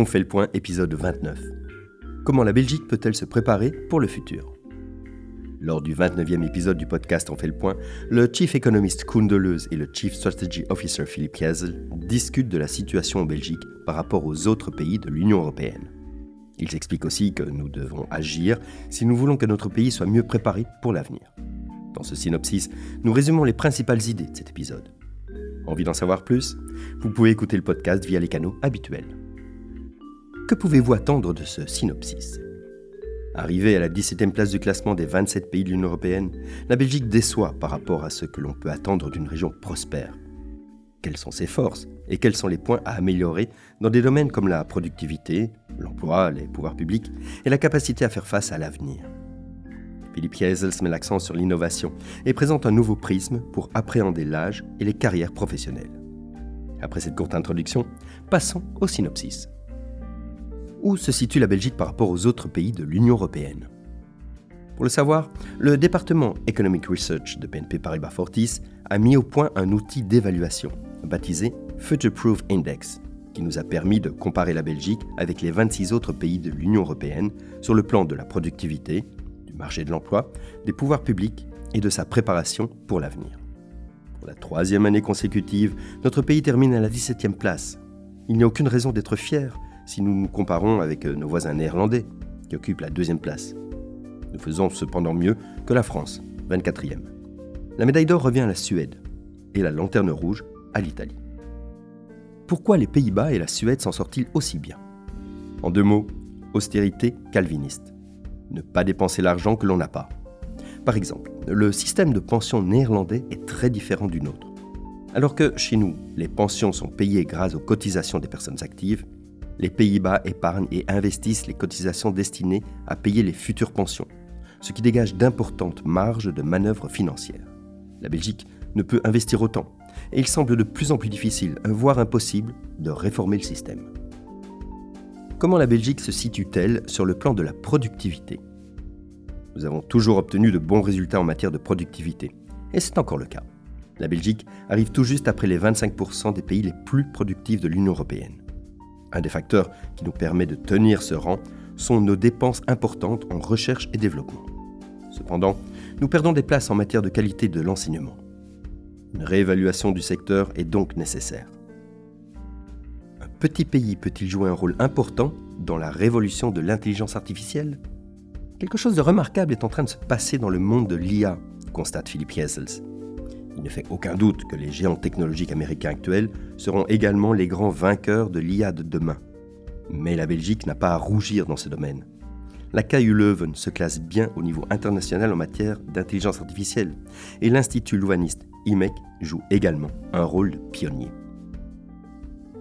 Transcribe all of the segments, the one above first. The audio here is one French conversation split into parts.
On fait le point, épisode 29. Comment la Belgique peut-elle se préparer pour le futur? Lors du 29e épisode du podcast On fait le point, le Chief Economist Koen Deleuze et le Chief Strategy Officer Philippe Kiesel discutent de la situation en Belgique par rapport aux autres pays de l'Union européenne. Ils expliquent aussi que nous devons agir si nous voulons que notre pays soit mieux préparé pour l'avenir. Dans ce synopsis, nous résumons les principales idées de cet épisode. Envie d'en savoir plus? Vous pouvez écouter le podcast via les canaux habituels. Que pouvez-vous attendre de ce synopsis? Arrivée à la 17e place du classement des 27 pays de l'Union européenne, la Belgique déçoit par rapport à ce que l'on peut attendre d'une région prospère. Quelles sont ses forces et quels sont les points à améliorer dans des domaines comme la productivité, l'emploi, les pouvoirs publics et la capacité à faire face à l'avenir? Philippe Kiesels met l'accent sur l'innovation et présente un nouveau prisme pour appréhender l'âge et les carrières professionnelles. Après cette courte introduction, passons au synopsis. Où se situe la Belgique par rapport aux autres pays de l'Union européenne Pour le savoir, le département Economic Research de BNP Paribas Fortis a mis au point un outil d'évaluation baptisé Future Proof Index, qui nous a permis de comparer la Belgique avec les 26 autres pays de l'Union européenne sur le plan de la productivité, marché de l'emploi, des pouvoirs publics et de sa préparation pour l'avenir. Pour la troisième année consécutive, notre pays termine à la 17e place. Il n'y a aucune raison d'être fier si nous nous comparons avec euh, nos voisins néerlandais, qui occupent la deuxième place. Nous faisons cependant mieux que la France, 24e. La médaille d'or revient à la Suède et la lanterne rouge à l'Italie. Pourquoi les Pays-Bas et la Suède s'en sortent-ils aussi bien? En deux mots, austérité calviniste ne pas dépenser l'argent que l'on n'a pas. Par exemple, le système de pension néerlandais est très différent du nôtre. Alors que chez nous, les pensions sont payées grâce aux cotisations des personnes actives, les Pays-Bas épargnent et investissent les cotisations destinées à payer les futures pensions, ce qui dégage d'importantes marges de manœuvre financières. La Belgique ne peut investir autant, et il semble de plus en plus difficile, voire impossible, de réformer le système. Comment la Belgique se situe-t-elle sur le plan de la productivité? Nous avons toujours obtenu de bons résultats en matière de productivité, et c'est encore le cas. La Belgique arrive tout juste après les 25% des pays les plus productifs de l'Union européenne. Un des facteurs qui nous permet de tenir ce rang sont nos dépenses importantes en recherche et développement. Cependant, nous perdons des places en matière de qualité de l'enseignement. Une réévaluation du secteur est donc nécessaire petit pays peut-il jouer un rôle important dans la révolution de l'intelligence artificielle? Quelque chose de remarquable est en train de se passer dans le monde de l'IA, constate Philippe Hiesels. Il ne fait aucun doute que les géants technologiques américains actuels seront également les grands vainqueurs de l'IA de demain. Mais la Belgique n'a pas à rougir dans ce domaine. La KU Leuven se classe bien au niveau international en matière d'intelligence artificielle et l'Institut louvaniste IMEC joue également un rôle de pionnier.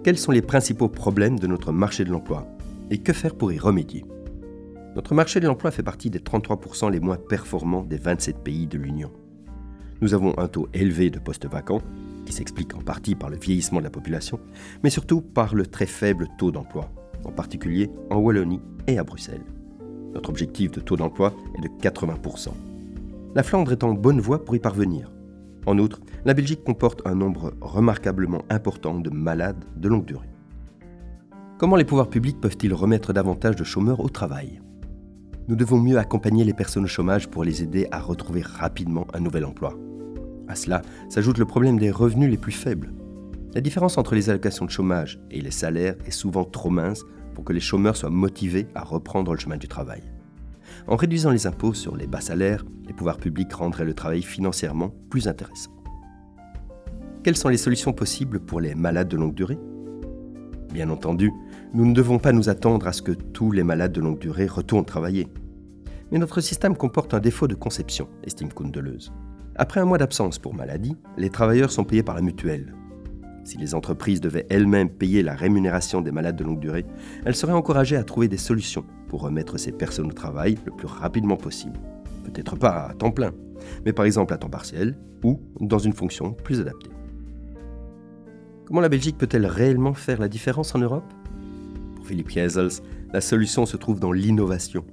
Quels sont les principaux problèmes de notre marché de l'emploi et que faire pour y remédier? Notre marché de l'emploi fait partie des 33% les moins performants des 27 pays de l'Union. Nous avons un taux élevé de postes vacants, qui s'explique en partie par le vieillissement de la population, mais surtout par le très faible taux d'emploi, en particulier en Wallonie et à Bruxelles. Notre objectif de taux d'emploi est de 80%. La Flandre est en bonne voie pour y parvenir. En outre, la Belgique comporte un nombre remarquablement important de malades de longue durée. Comment les pouvoirs publics peuvent-ils remettre davantage de chômeurs au travail? Nous devons mieux accompagner les personnes au chômage pour les aider à retrouver rapidement un nouvel emploi. À cela s'ajoute le problème des revenus les plus faibles. La différence entre les allocations de chômage et les salaires est souvent trop mince pour que les chômeurs soient motivés à reprendre le chemin du travail. En réduisant les impôts sur les bas salaires, les pouvoirs publics rendraient le travail financièrement plus intéressant. Quelles sont les solutions possibles pour les malades de longue durée? Bien entendu, nous ne devons pas nous attendre à ce que tous les malades de longue durée retournent travailler. Mais notre système comporte un défaut de conception, estime Kuhn Deleuze. Après un mois d'absence pour maladie, les travailleurs sont payés par la mutuelle. Si les entreprises devaient elles-mêmes payer la rémunération des malades de longue durée, elles seraient encouragées à trouver des solutions pour remettre ces personnes au travail le plus rapidement possible. Peut-être pas à temps plein, mais par exemple à temps partiel ou dans une fonction plus adaptée. Comment la Belgique peut-elle réellement faire la différence en Europe? Pour Philippe Hiesels, la solution se trouve dans l'innovation.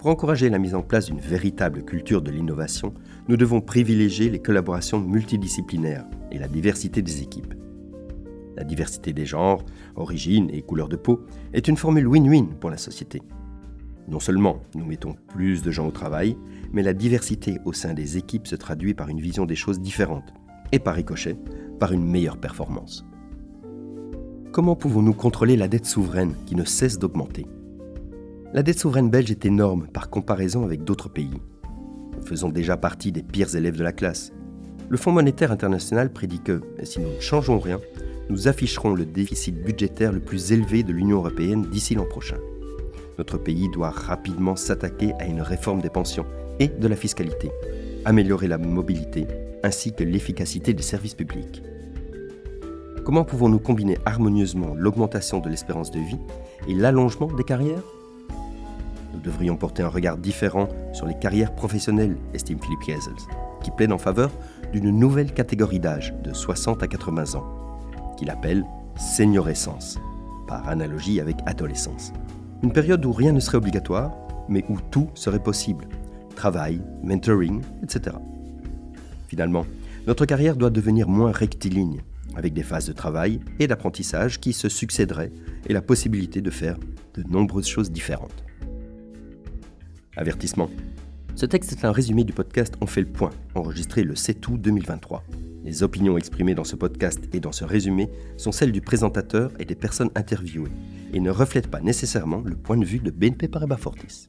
Pour encourager la mise en place d'une véritable culture de l'innovation, nous devons privilégier les collaborations multidisciplinaires et la diversité des équipes. La diversité des genres, origines et couleurs de peau est une formule win-win pour la société. Non seulement nous mettons plus de gens au travail, mais la diversité au sein des équipes se traduit par une vision des choses différentes et par ricochet, par une meilleure performance. Comment pouvons-nous contrôler la dette souveraine qui ne cesse d'augmenter? La dette souveraine belge est énorme par comparaison avec d'autres pays. Nous faisons déjà partie des pires élèves de la classe. Le Fonds monétaire international prédit que, si nous ne changeons rien, nous afficherons le déficit budgétaire le plus élevé de l'Union européenne d'ici l'an prochain. Notre pays doit rapidement s'attaquer à une réforme des pensions et de la fiscalité, améliorer la mobilité ainsi que l'efficacité des services publics. Comment pouvons-nous combiner harmonieusement l'augmentation de l'espérance de vie et l'allongement des carrières? Nous devrions porter un regard différent sur les carrières professionnelles, estime Philippe Kiesels, qui plaide en faveur d'une nouvelle catégorie d'âge de 60 à 80 ans, qu'il appelle seniorescence, par analogie avec adolescence. Une période où rien ne serait obligatoire, mais où tout serait possible. Travail, mentoring, etc. Finalement, notre carrière doit devenir moins rectiligne, avec des phases de travail et d'apprentissage qui se succéderaient et la possibilité de faire de nombreuses choses différentes. Avertissement. Ce texte est un résumé du podcast On fait le point, enregistré le 7 août 2023. Les opinions exprimées dans ce podcast et dans ce résumé sont celles du présentateur et des personnes interviewées et ne reflètent pas nécessairement le point de vue de BNP Paribas Fortis.